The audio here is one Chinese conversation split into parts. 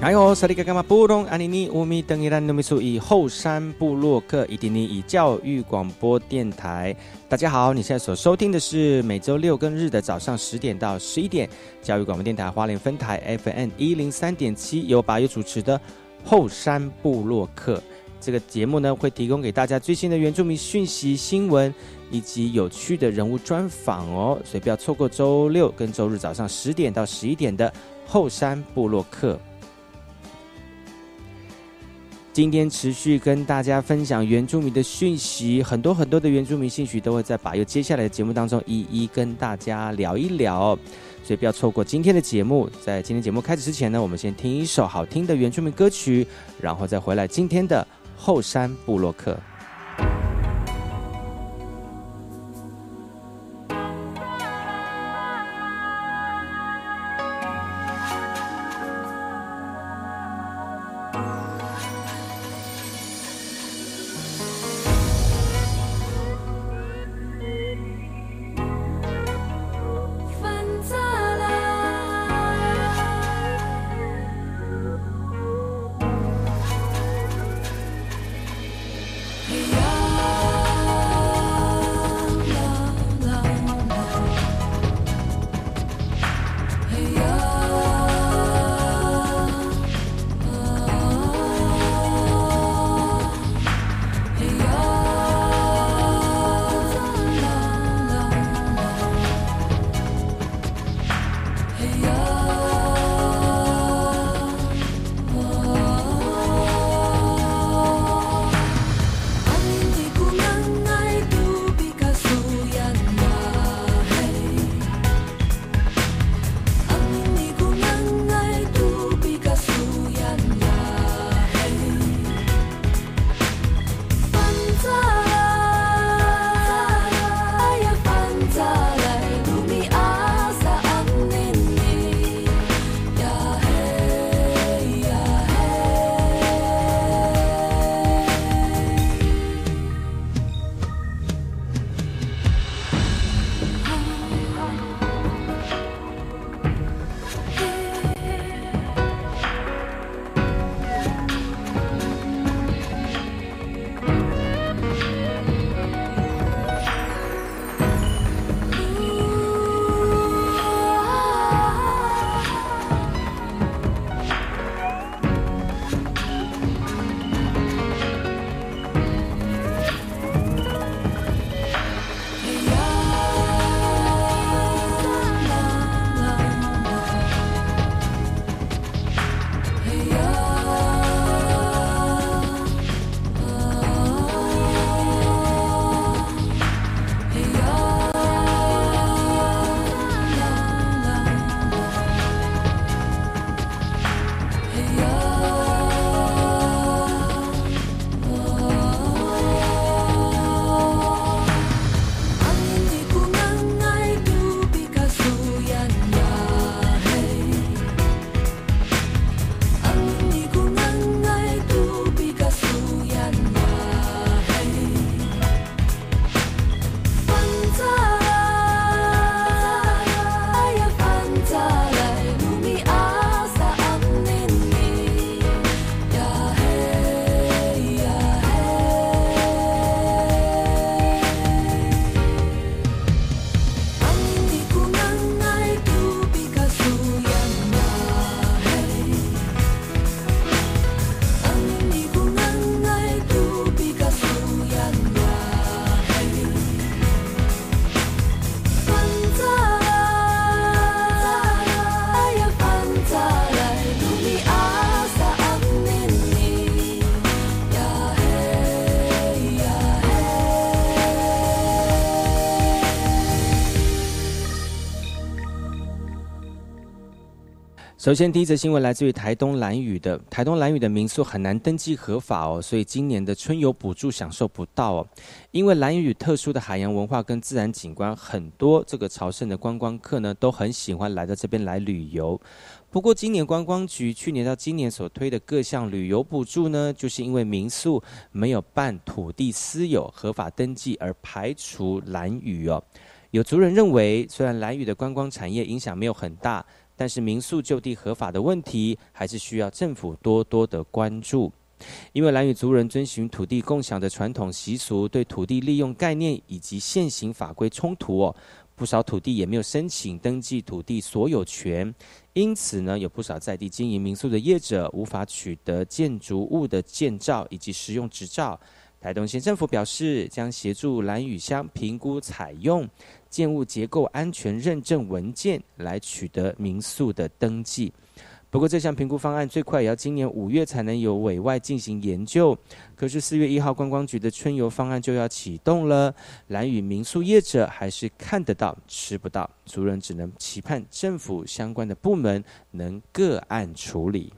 哎呦，萨利嘎嘎嘛布隆阿尼尼乌米登伊兰努米苏以后山布洛克伊迪尼以教育广播电台，大家好，你现在所收听的是每周六跟日的早上十点到十一点，教育广播电台花莲分台 FM 一零三点七，由八月主持的后山布洛克。这个节目呢，会提供给大家最新的原住民讯息、新闻以及有趣的人物专访哦，所以不要错过周六跟周日早上十点到十一点的后山布洛克。今天持续跟大家分享原住民的讯息，很多很多的原住民信息都会在把右接下来的节目当中一一跟大家聊一聊，所以不要错过今天的节目。在今天节目开始之前呢，我们先听一首好听的原住民歌曲，然后再回来今天的后山部落客。首先，第一则新闻来自于台东蓝屿的台东蓝屿的民宿很难登记合法哦，所以今年的春游补助享受不到哦。因为蓝屿特殊的海洋文化跟自然景观，很多这个朝圣的观光客呢都很喜欢来到这边来旅游。不过，今年观光局去年到今年所推的各项旅游补助呢，就是因为民宿没有办土地私有合法登记而排除蓝屿哦。有族人认为，虽然蓝屿的观光产业影响没有很大。但是民宿就地合法的问题，还是需要政府多多的关注。因为蓝屿族人遵循土地共享的传统习俗，对土地利用概念以及现行法规冲突哦，不少土地也没有申请登记土地所有权，因此呢，有不少在地经营民宿的业者无法取得建筑物的建造以及使用执照。台东县政府表示，将协助蓝屿乡评估采用。建物结构安全认证文件来取得民宿的登记，不过这项评估方案最快也要今年五月才能有委外进行研究。可是四月一号观光局的春游方案就要启动了，蓝屿民宿业者还是看得到吃不到，族人只能期盼政府相关的部门能个案处理。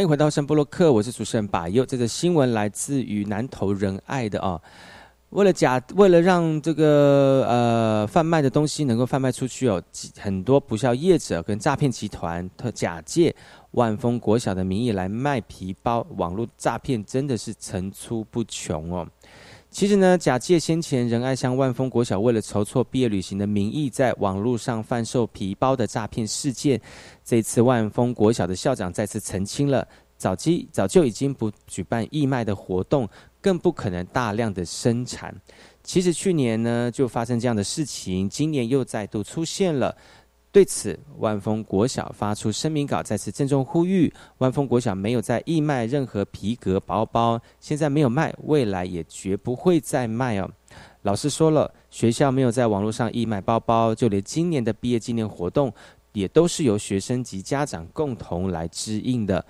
欢迎回到圣波洛克，我是主持人把佑。这个新闻来自于南投仁爱的啊，为了假，为了让这个呃贩卖的东西能够贩卖出去哦，很多不孝业者跟诈骗集团，他假借万丰国小的名义来卖皮包，网络诈骗真的是层出不穷哦。其实呢，假借先前仁爱乡万丰国小为了筹措毕业旅行的名义，在网络上贩售皮包的诈骗事件，这次万丰国小的校长再次澄清了，早期早就已经不举办义卖的活动，更不可能大量的生产。其实去年呢就发生这样的事情，今年又再度出现了。对此，万丰国小发出声明稿，再次郑重呼吁：万丰国小没有在义卖任何皮革包包，现在没有卖，未来也绝不会再卖哦。老师说了，学校没有在网络上义卖包包，就连今年的毕业纪念活动，也都是由学生及家长共同来支应的。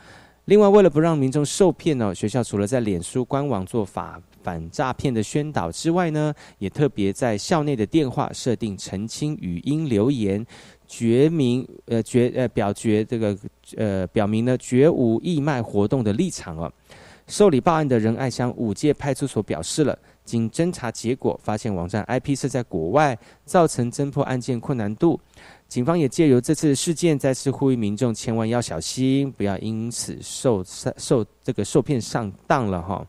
另外，为了不让民众受骗呢，学校除了在脸书官网做法反诈骗的宣导之外呢，也特别在校内的电话设定澄清语音留言。决明呃决呃表决这个呃表明呢绝无义卖活动的立场哦。受理报案的仁爱乡五界派出所表示了，经侦查结果发现网站 IP 设在国外，造成侦破案件困难度。警方也借由这次事件，再次呼吁民众千万要小心，不要因此受受这个受骗上当了哈。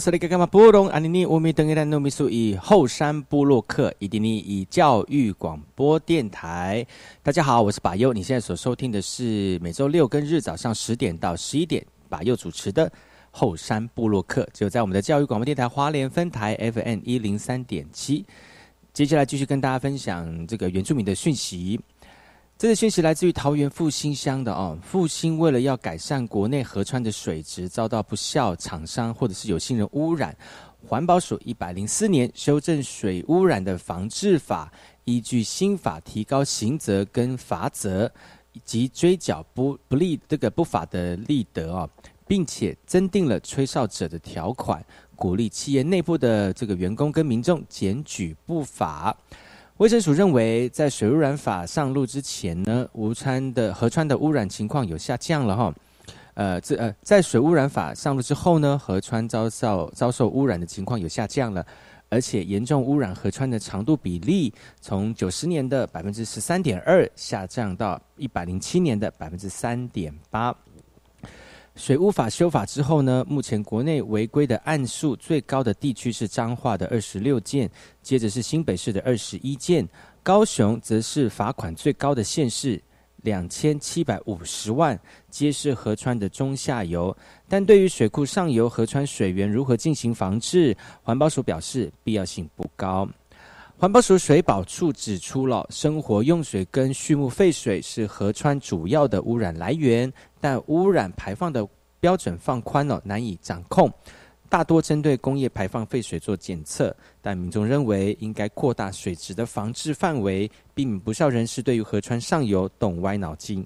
是那个嘛布隆安妮尼乌米登伊兰努米苏以后山布洛克伊迪尼以教育广播电台。大家好，我是把佑，你现在所收听的是每周六跟日早上十点到十一点把佑主持的后山部落客，只有在我们的教育广播电台花莲分台 FM 一零三点七。接下来继续跟大家分享这个原住民的讯息。这个讯息来自于桃园复兴乡的哦，复兴为了要改善国内河川的水质，遭到不孝厂商或者是有心人污染。环保署一百零四年修正水污染的防治法，依据新法提高刑责跟罚则，以及追缴不不利这个不法的利得哦，并且增订了吹哨者的条款，鼓励企业内部的这个员工跟民众检举不法。卫生署认为，在水污染法上路之前呢，吴川的河川的污染情况有下降了哈。呃，这呃，在水污染法上路之后呢，河川遭受遭受污染的情况有下降了，而且严重污染河川的长度比例从九十年的百分之十三点二下降到一百零七年的百分之三点八。水污法修法之后呢，目前国内违规的案数最高的地区是彰化的二十六件，接着是新北市的二十一件，高雄则是罚款最高的县市。两千七百五十万，皆是河川的中下游。但对于水库上游河川水源如何进行防治，环保署表示必要性不高。环保署水保处指出了，生活用水跟畜牧废水是河川主要的污染来源，但污染排放的标准放宽了，难以掌控。大多针对工业排放废水做检测，但民众认为应该扩大水质的防治范围，避免不少人士对于河川上游动歪脑筋。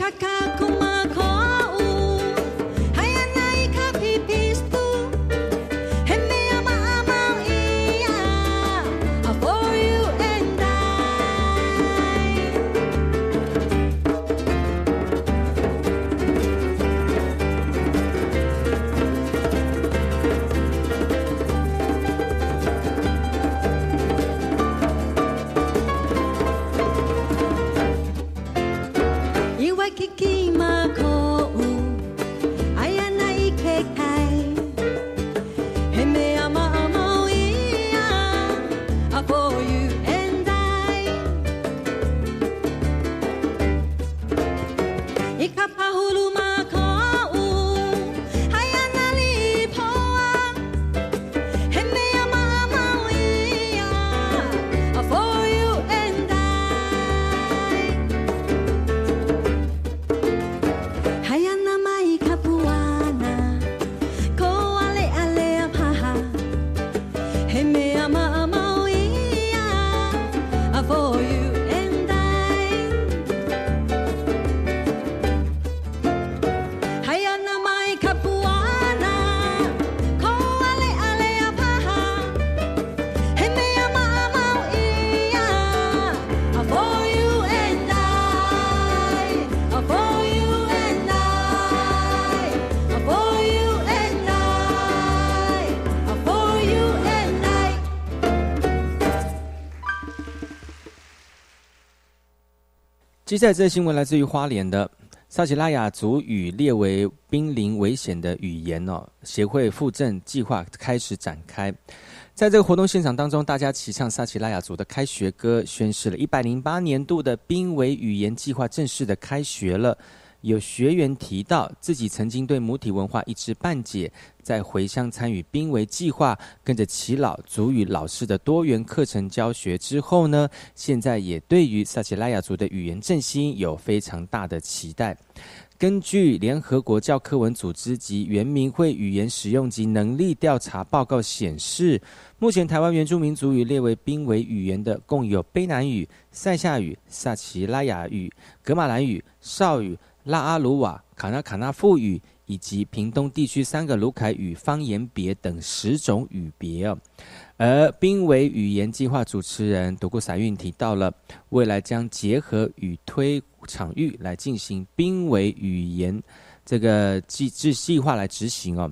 kkk. 接下来这个新闻来自于花莲的萨奇拉雅族语列为濒临危险的语言哦，协会复振计划开始展开。在这个活动现场当中，大家齐唱萨奇拉雅族的开学歌，宣示了一百零八年度的濒危语言计划正式的开学了。有学员提到，自己曾经对母体文化一知半解，在回乡参与濒危计划，跟着耆老族语老师的多元课程教学之后呢，现在也对于萨奇拉雅族的语言振兴有非常大的期待。根据联合国教科文组织及原民会语言使用及能力调查报告显示，目前台湾原住民族语列为濒危语言的，共有卑南语、塞夏语、萨奇拉雅语、格马兰语、绍语、拉阿鲁瓦、卡纳卡纳富语以及屏东地区三个卢凯语方言别等十种语别哦。而濒危语言计划主持人独孤彩运提到了，未来将结合语推场域来进行濒危语言这个计制计划来执行哦，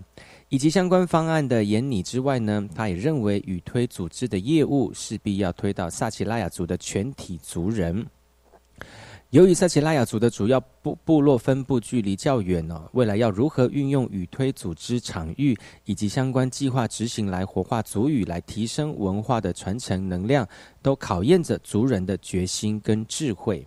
以及相关方案的研拟之外呢，他也认为语推组织的业务势必要推到萨奇拉雅族的全体族人。由于塞奇拉雅族的主要部部落分布距离较远哦，未来要如何运用语推组织场域以及相关计划执行来活化族语，来提升文化的传承能量，都考验着族人的决心跟智慧。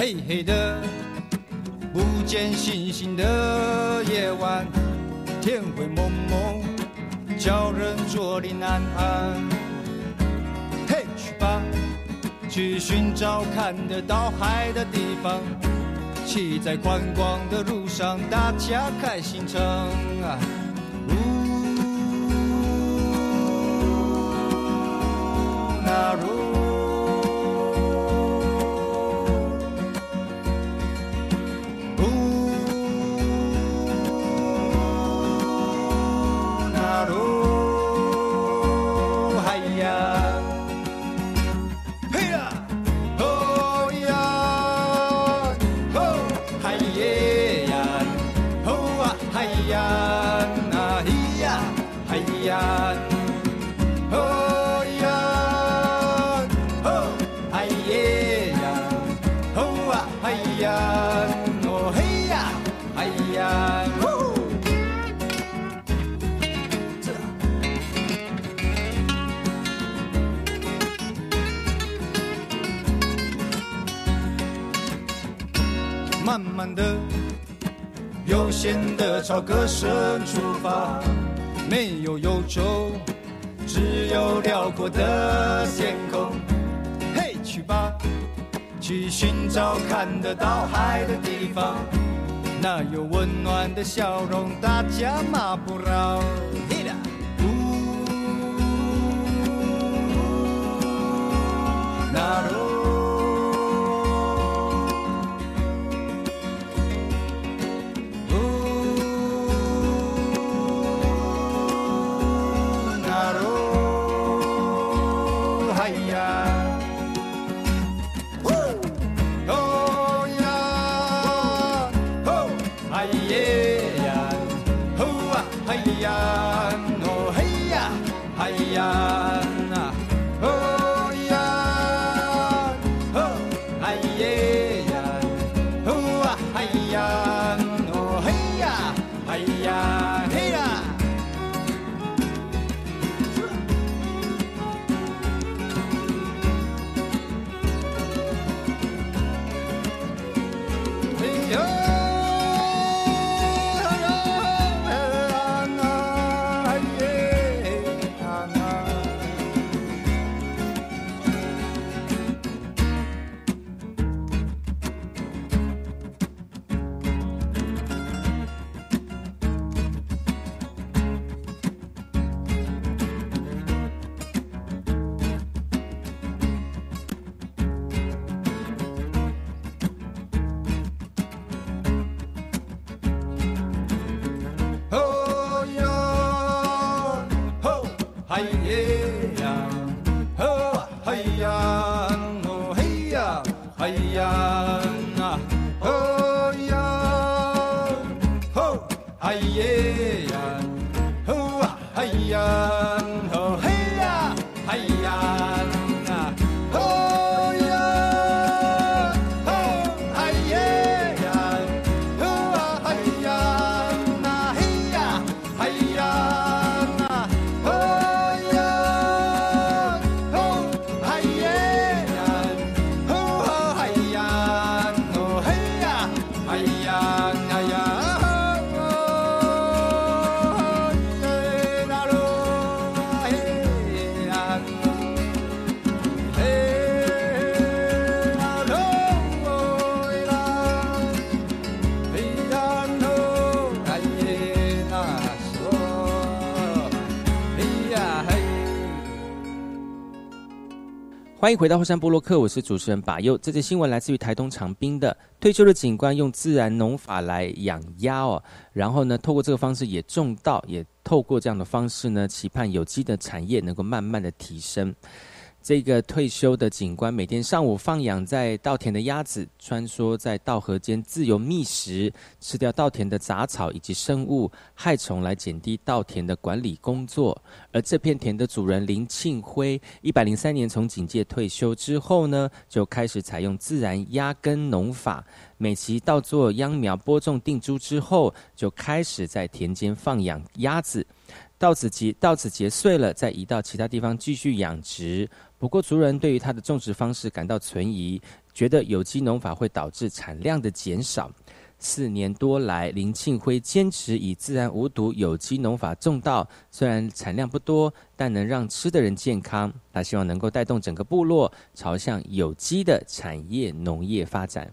黑黑的，不见星星的夜晚，天灰蒙蒙。叫人坐立难安。嘿，去吧，去寻找看得到海的地方。骑在宽广的路上，大家开心唱啊。呜，那如。的，悠闲的朝歌声出发，没有忧愁，只有辽阔的天空。嘿，去吧，去寻找看得到海的地方，那有温暖的笑容，大家马不绕。嘿啦，呜，那罗。那欢迎回到后山波洛克，我是主持人把佑。这则新闻来自于台东长滨的退休的警官用自然农法来养鸭哦，然后呢，透过这个方式也种稻，也透过这样的方式呢，期盼有机的产业能够慢慢的提升。这个退休的警官每天上午放养在稻田的鸭子，穿梭在稻禾间自由觅食，吃掉稻田的杂草以及生物害虫，来减低稻田的管理工作。而这片田的主人林庆辉，一百零三年从警界退休之后呢，就开始采用自然压根农法，每期稻作秧苗播种定株之后，就开始在田间放养鸭子。稻子结稻子结穗了，再移到其他地方继续养殖。不过，族人对于他的种植方式感到存疑，觉得有机农法会导致产量的减少。四年多来，林庆辉坚持以自然无毒有机农法种稻，虽然产量不多，但能让吃的人健康。他希望能够带动整个部落朝向有机的产业农业发展。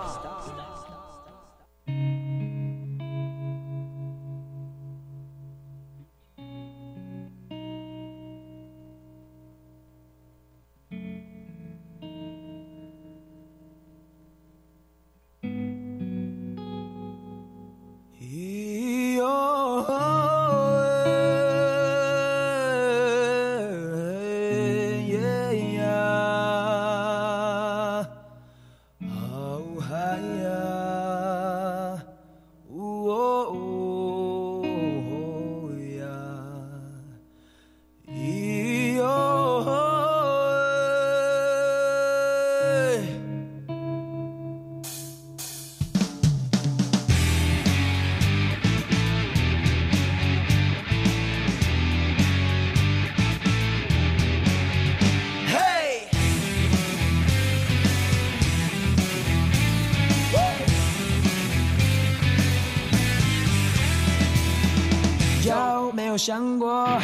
没有想过，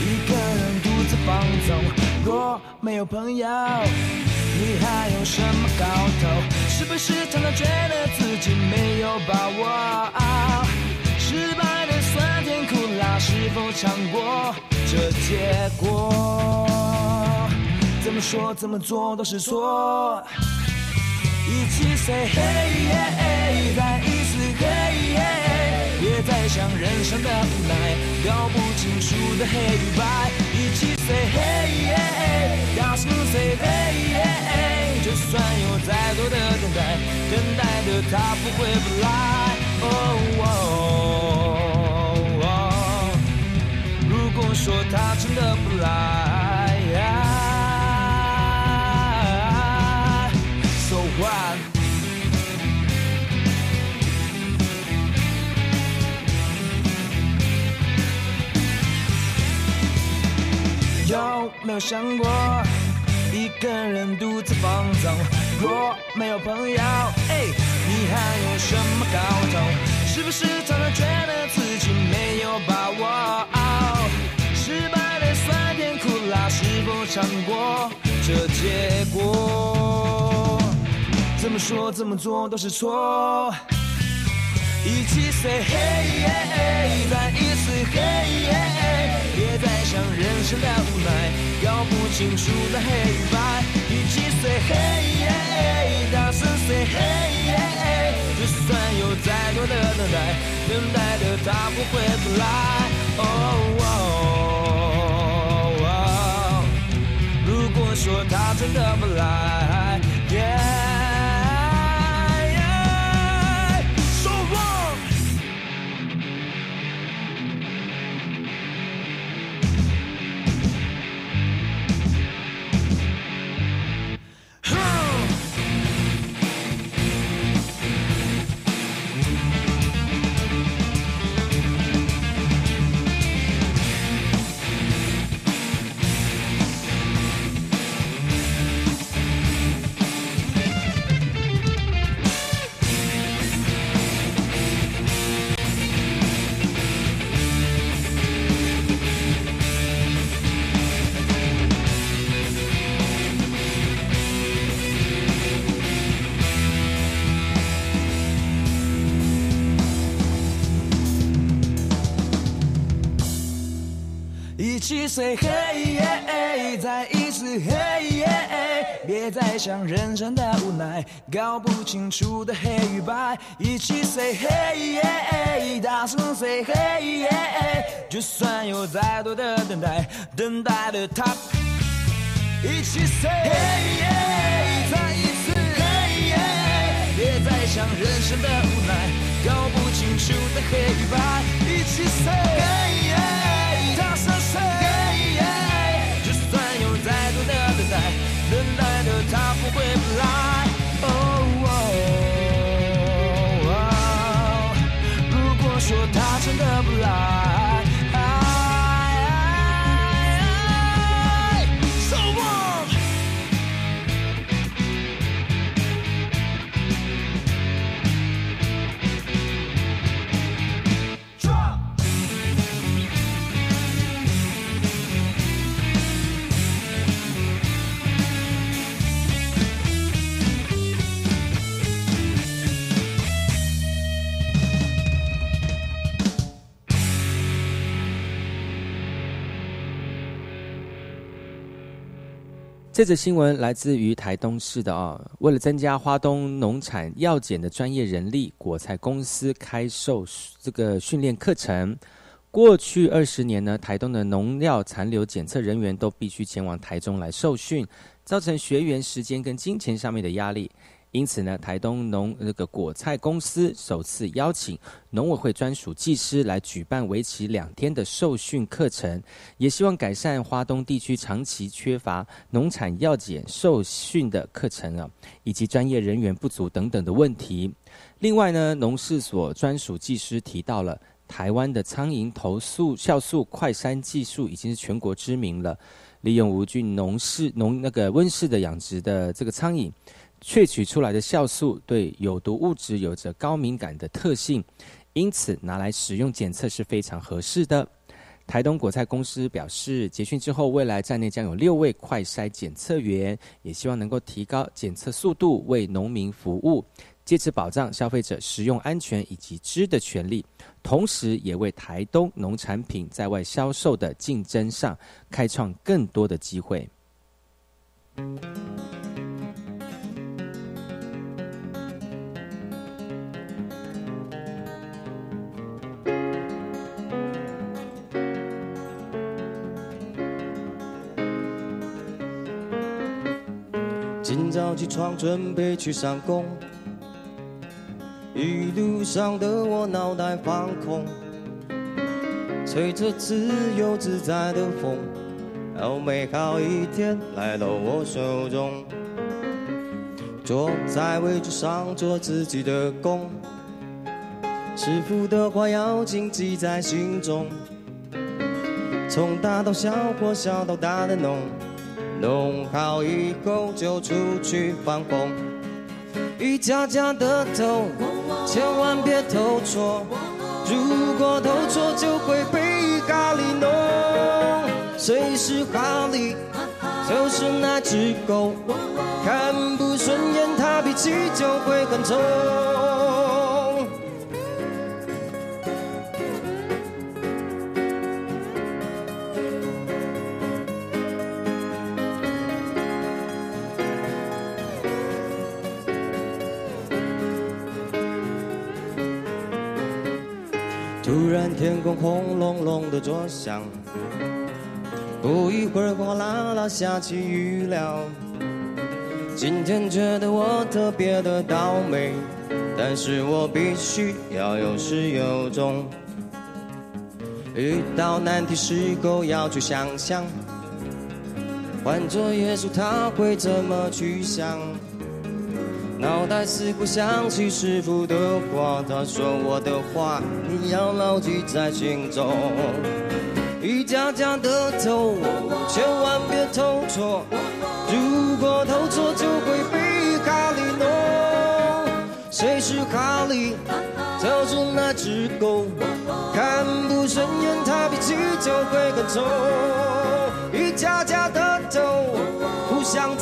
一个人独自放纵？若没有朋友，你还有什么搞头？是不是常常觉得自己没有把握？失败的酸甜苦辣，是否尝过这结果？怎么说怎么做都是错。一起 say hey，yeah 带你次 hey，别再想人生的无奈，搞不清楚的黑与白。一起 say hey，大声 say hey，就算有再多的等待，等待的他不会不来。哦如果说他真的不来。有没有想过，一个人独自放纵？若没有朋友，哎，你还有什么搞头？是不是常常觉得自己没有把握？失败的酸甜苦辣，是否尝过这结果？怎么说怎么做都是错。一起 say hey，再一次 hey，别再想人生的无奈，搞不清楚的黑与白。一起 say hey，大声 say hey，就算有再多的等待，等待的他不会不来。如果说他真的不来。一起 say hey，再一次 hey，别再想人生的无奈，搞不清楚的黑与白，一起 say hey，大声 say hey，就算有再多的等待，等待的他，一起 say hey，再一次 hey，别再想人生的无奈，搞不清楚的黑与白，一起 say 他是谁就算有再多的等待，等待的他不会不来。哦如果说他真的不来这则新闻来自于台东市的啊、为了增加花东农产药检的专业人力，果菜公司开售这个训练课程。过去二十年呢，台东的农药残留检测人员都必须前往台中来受训，造成学员时间跟金钱上面的压力。因此呢，台东农那个果菜公司首次邀请农委会专属技师来举办为期两天的受训课程，也希望改善花东地区长期缺乏农产药检受训的课程啊，以及专业人员不足等等的问题。另外呢，农事所专属技师提到了。台湾的苍蝇投诉酵素快筛技术已经是全国知名了，利用无菌农事农那个温室的养殖的这个苍蝇，萃取出来的酵素对有毒物质有着高敏感的特性，因此拿来使用检测是非常合适的。台东果菜公司表示，结训之后，未来站内将有六位快筛检测员，也希望能够提高检测速度，为农民服务，借此保障消费者食用安全以及知的权利，同时也为台东农产品在外销售的竞争上开创更多的机会。早起床准备去上工，一路上的我脑袋放空，吹着自由自在的风，好美好一天来到我手中。坐在位置上做自己的工，师傅的话要谨记在心中，从大到小或小到大的弄。弄好以后就出去放风，一家家的头，千万别投错。如果投错就会被咖喱弄。谁是哈利？就是那只狗，看不顺眼它脾气就会很冲。天空轰隆隆的作响，不一会儿哗啦啦下起雨了。今天觉得我特别的倒霉，但是我必须要有始有终。遇到难题时候要去想想，换做耶稣他会怎么去想？脑袋似乎想起师傅的话，他说我的话你要牢记在心中。一家家的头，千万别投错，如果投错就会被哈利弄。谁是哈利？就是那只狗，看不顺眼他脾气就会很臭。一家家的投，互相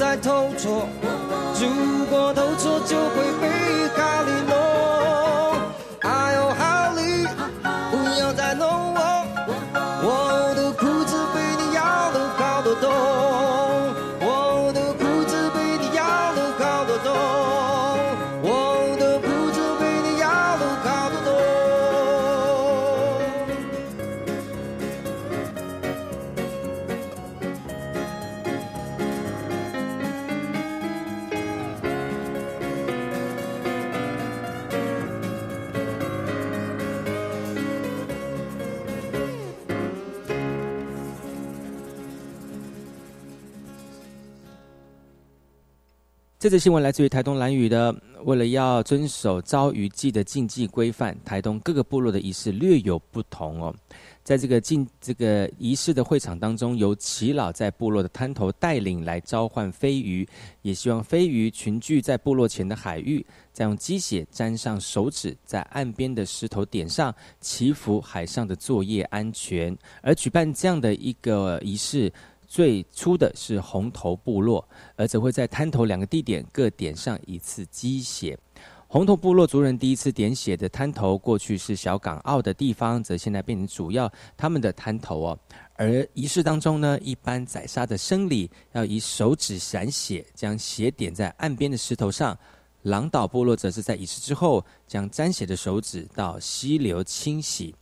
这则新闻来自于台东兰屿的，为了要遵守招鱼祭的禁忌规范，台东各个部落的仪式略有不同哦。在这个禁这个仪式的会场当中，由耆老在部落的滩头带领来召唤飞鱼，也希望飞鱼群聚在部落前的海域，再用鸡血沾上手指，在岸边的石头点上，祈福海上的作业安全。而举办这样的一个仪式。最初的是红头部落，而则会在滩头两个地点各点上一次鸡血。红头部落族人第一次点血的滩头，过去是小港澳的地方，则现在变成主要他们的滩头哦。而仪式当中呢，一般宰杀的生理要以手指闪血，将血点在岸边的石头上。狼岛部落则是在仪式之后，将沾血的手指到溪流清洗。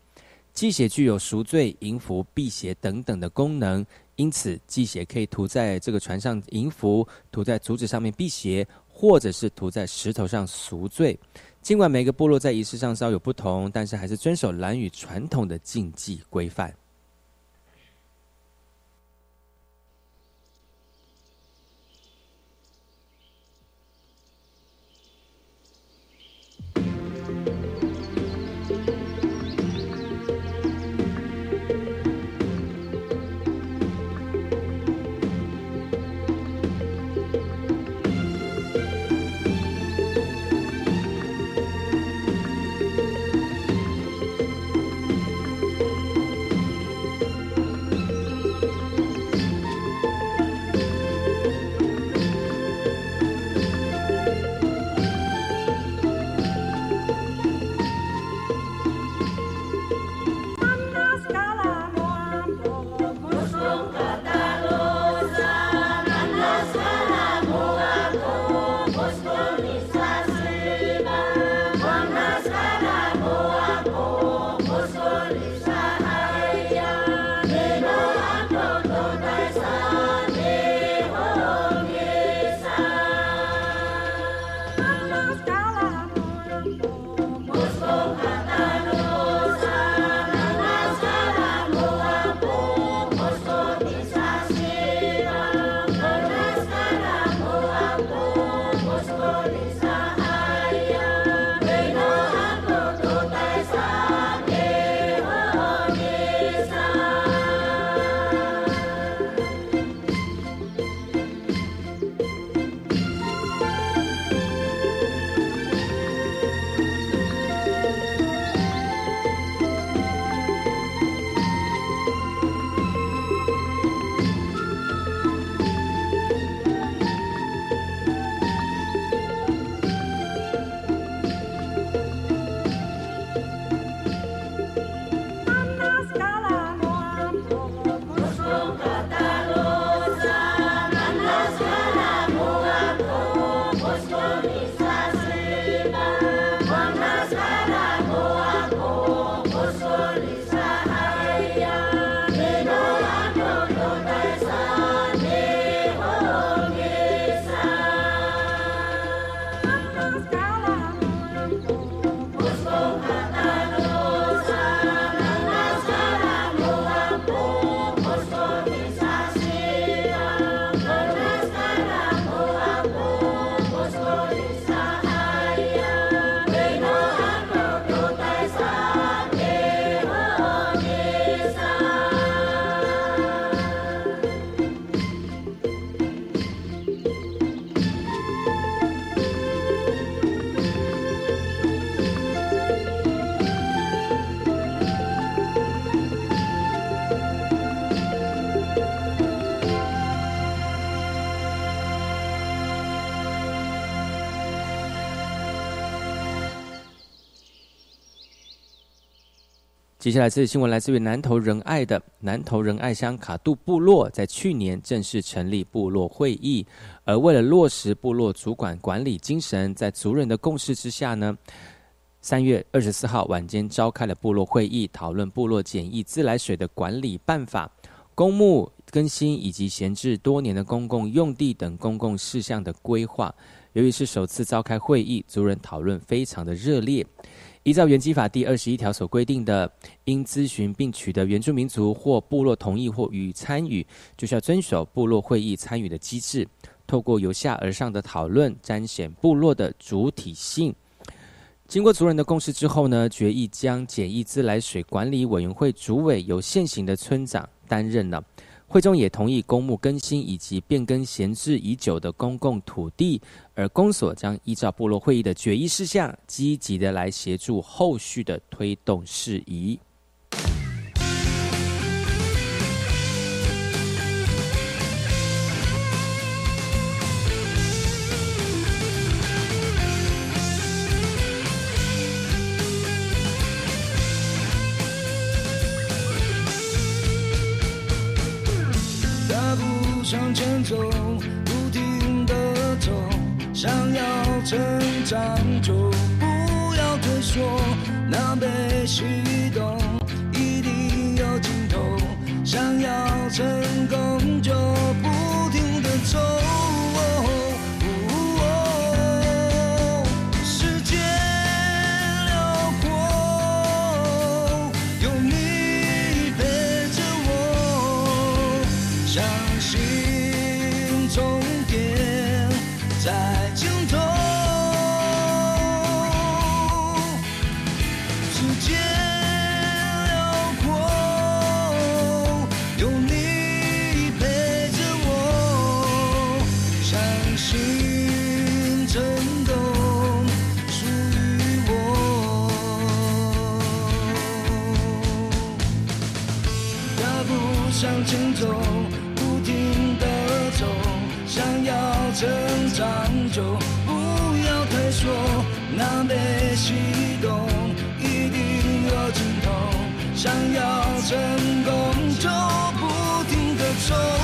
祭血具有赎罪、迎福、辟邪等等的功能。因此，祭血可以涂在这个船上银符，涂在竹子上面辟邪，或者是涂在石头上赎罪。尽管每个部落在仪式上稍有不同，但是还是遵守蓝语传统的禁忌规范。接下来这则新闻来自于南投仁爱的南投仁爱乡卡杜部落，在去年正式成立部落会议，而为了落实部落主管管理精神，在族人的共识之下呢，三月二十四号晚间召开了部落会议，讨论部落简易自来水的管理办法、公墓更新以及闲置多年的公共用地等公共事项的规划。由于是首次召开会议，族人讨论非常的热烈。依照原基法第二十一条所规定的，应咨询并取得原住民族或部落同意或予参与，就需要遵守部落会议参与的机制。透过由下而上的讨论，彰显部落的主体性。经过族人的共识之后呢，决议将简易自来水管理委员会主委由现行的村长担任了。会中也同意公墓更新以及变更闲置已久的公共土地，而公所将依照部落会议的决议事项，积极的来协助后续的推动事宜。向前走，不停的走，想要成长就不要退缩，那被启动一定有尽头，想要成功就不停的走。向前走，不停地走，想要成长就不要退缩，南北西东一定有尽头，想要成功就不停地走。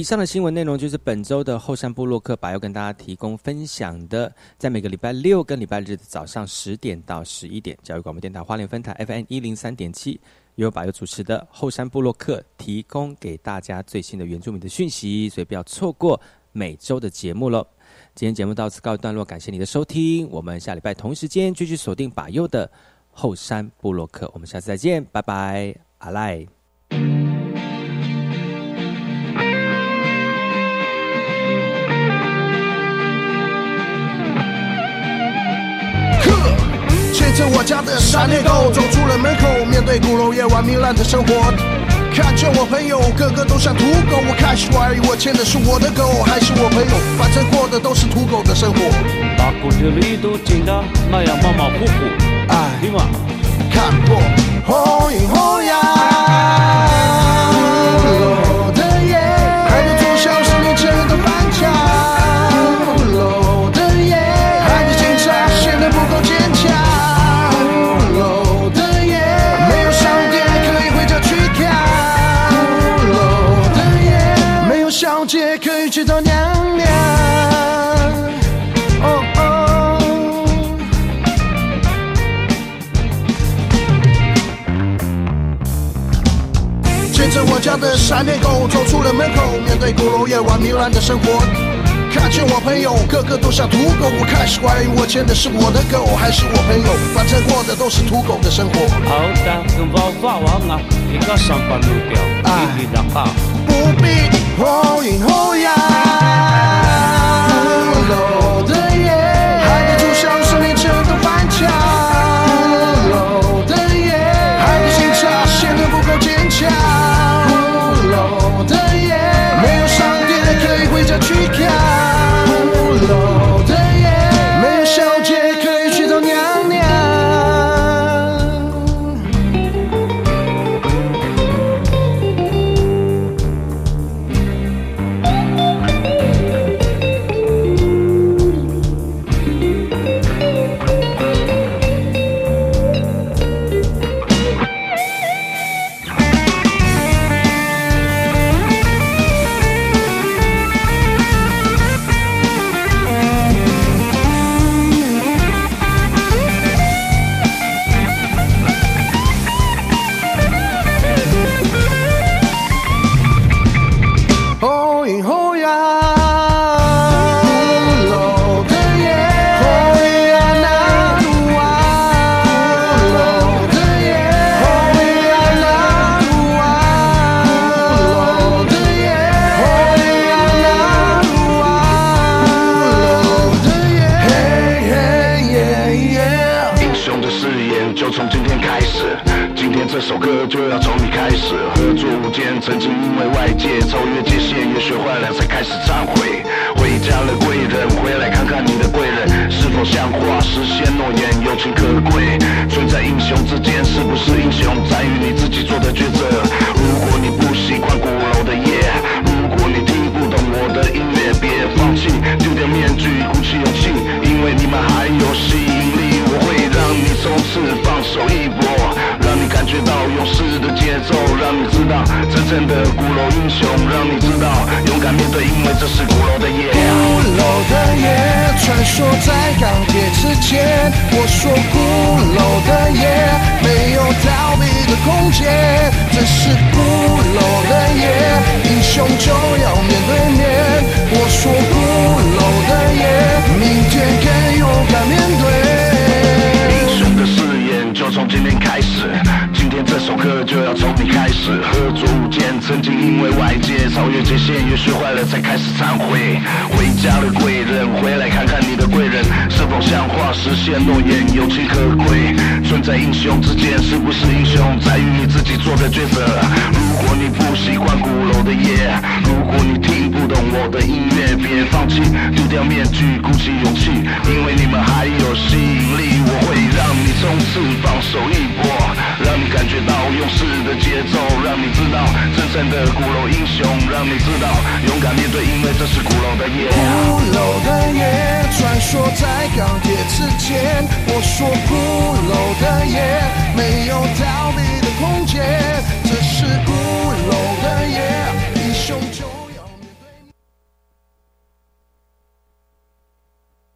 以上的新闻内容就是本周的后山部落客把要跟大家提供分享的，在每个礼拜六跟礼拜日的早上十点到十一点，教育广播电台花莲分台 FM 一零三点七，由把又主持的后山部落客提供给大家最新的原住民的讯息，所以不要错过每周的节目喽。今天节目到此告一段落，感谢你的收听，我们下礼拜同时间继续锁定把又的后山部落客，我们下次再见，拜拜，阿赖。牵着我家的闪电狗走出了门口，面对鼓楼夜晚糜烂的生活。看着我朋友个个都像土狗，我开始怀疑我牵的是我的狗还是我朋友，反正过的都是土狗的生活。把古田里都紧的那样马马虎虎，哎，今晚？看破红影红呀，家的闪电狗走出了门口，面对鼓楼夜晚糜烂的生活。看见我朋友个个都像土狗，我开始怀疑我牵的是我的狗还是我朋友，反正过的都是土狗的生活。好的，跟娃娃王啊，一个上班路标，一里两把。不必后影后呀，合作无间，曾经因为外界超越界限，也学坏了才开始忏悔。回家了贵人，回来看看你的贵人是否像话，实现诺言，友情可贵。存在英雄之间，是不是英雄，在于你自己做的抉择。如果你不习惯鼓楼的夜，如果你听不懂我的音乐，别放弃，丢掉面具，鼓起勇气，因为你们还有吸引力。我会让你从此放手一搏，感觉到勇士的节奏，让你知道真正的鼓楼英雄，让你知道勇敢面对，因为这是鼓楼的夜。鼓楼的夜，穿梭在钢铁之间。我说鼓楼的夜，没有逃避的空间。这是鼓楼的夜，英雄就要面对面。我说鼓楼的夜，明天更勇敢面对。英雄的誓言就从今天开始，今这首歌就要从你开始。合作无间，曾经因为外界超越界限，也学坏了才开始忏悔。回家的贵人，回来看看你的贵人是否像话，实现诺言，有情可贵。存在英雄之间，是不是英雄，在于你自己做的抉择。如果你不习惯鼓楼的夜，如果你听不懂我的音乐，别放弃，丢掉面具，鼓起勇气，因为你们还有吸引力。我会让你冲刺放手一搏，让你感学到用士的节奏，让你知道真正的骷髅英雄，让你知道勇敢面对，因为这是骷髅的夜。骷髅的夜，传说在钢铁之间。我说骷髅的夜，没有道理的空间，这是孤。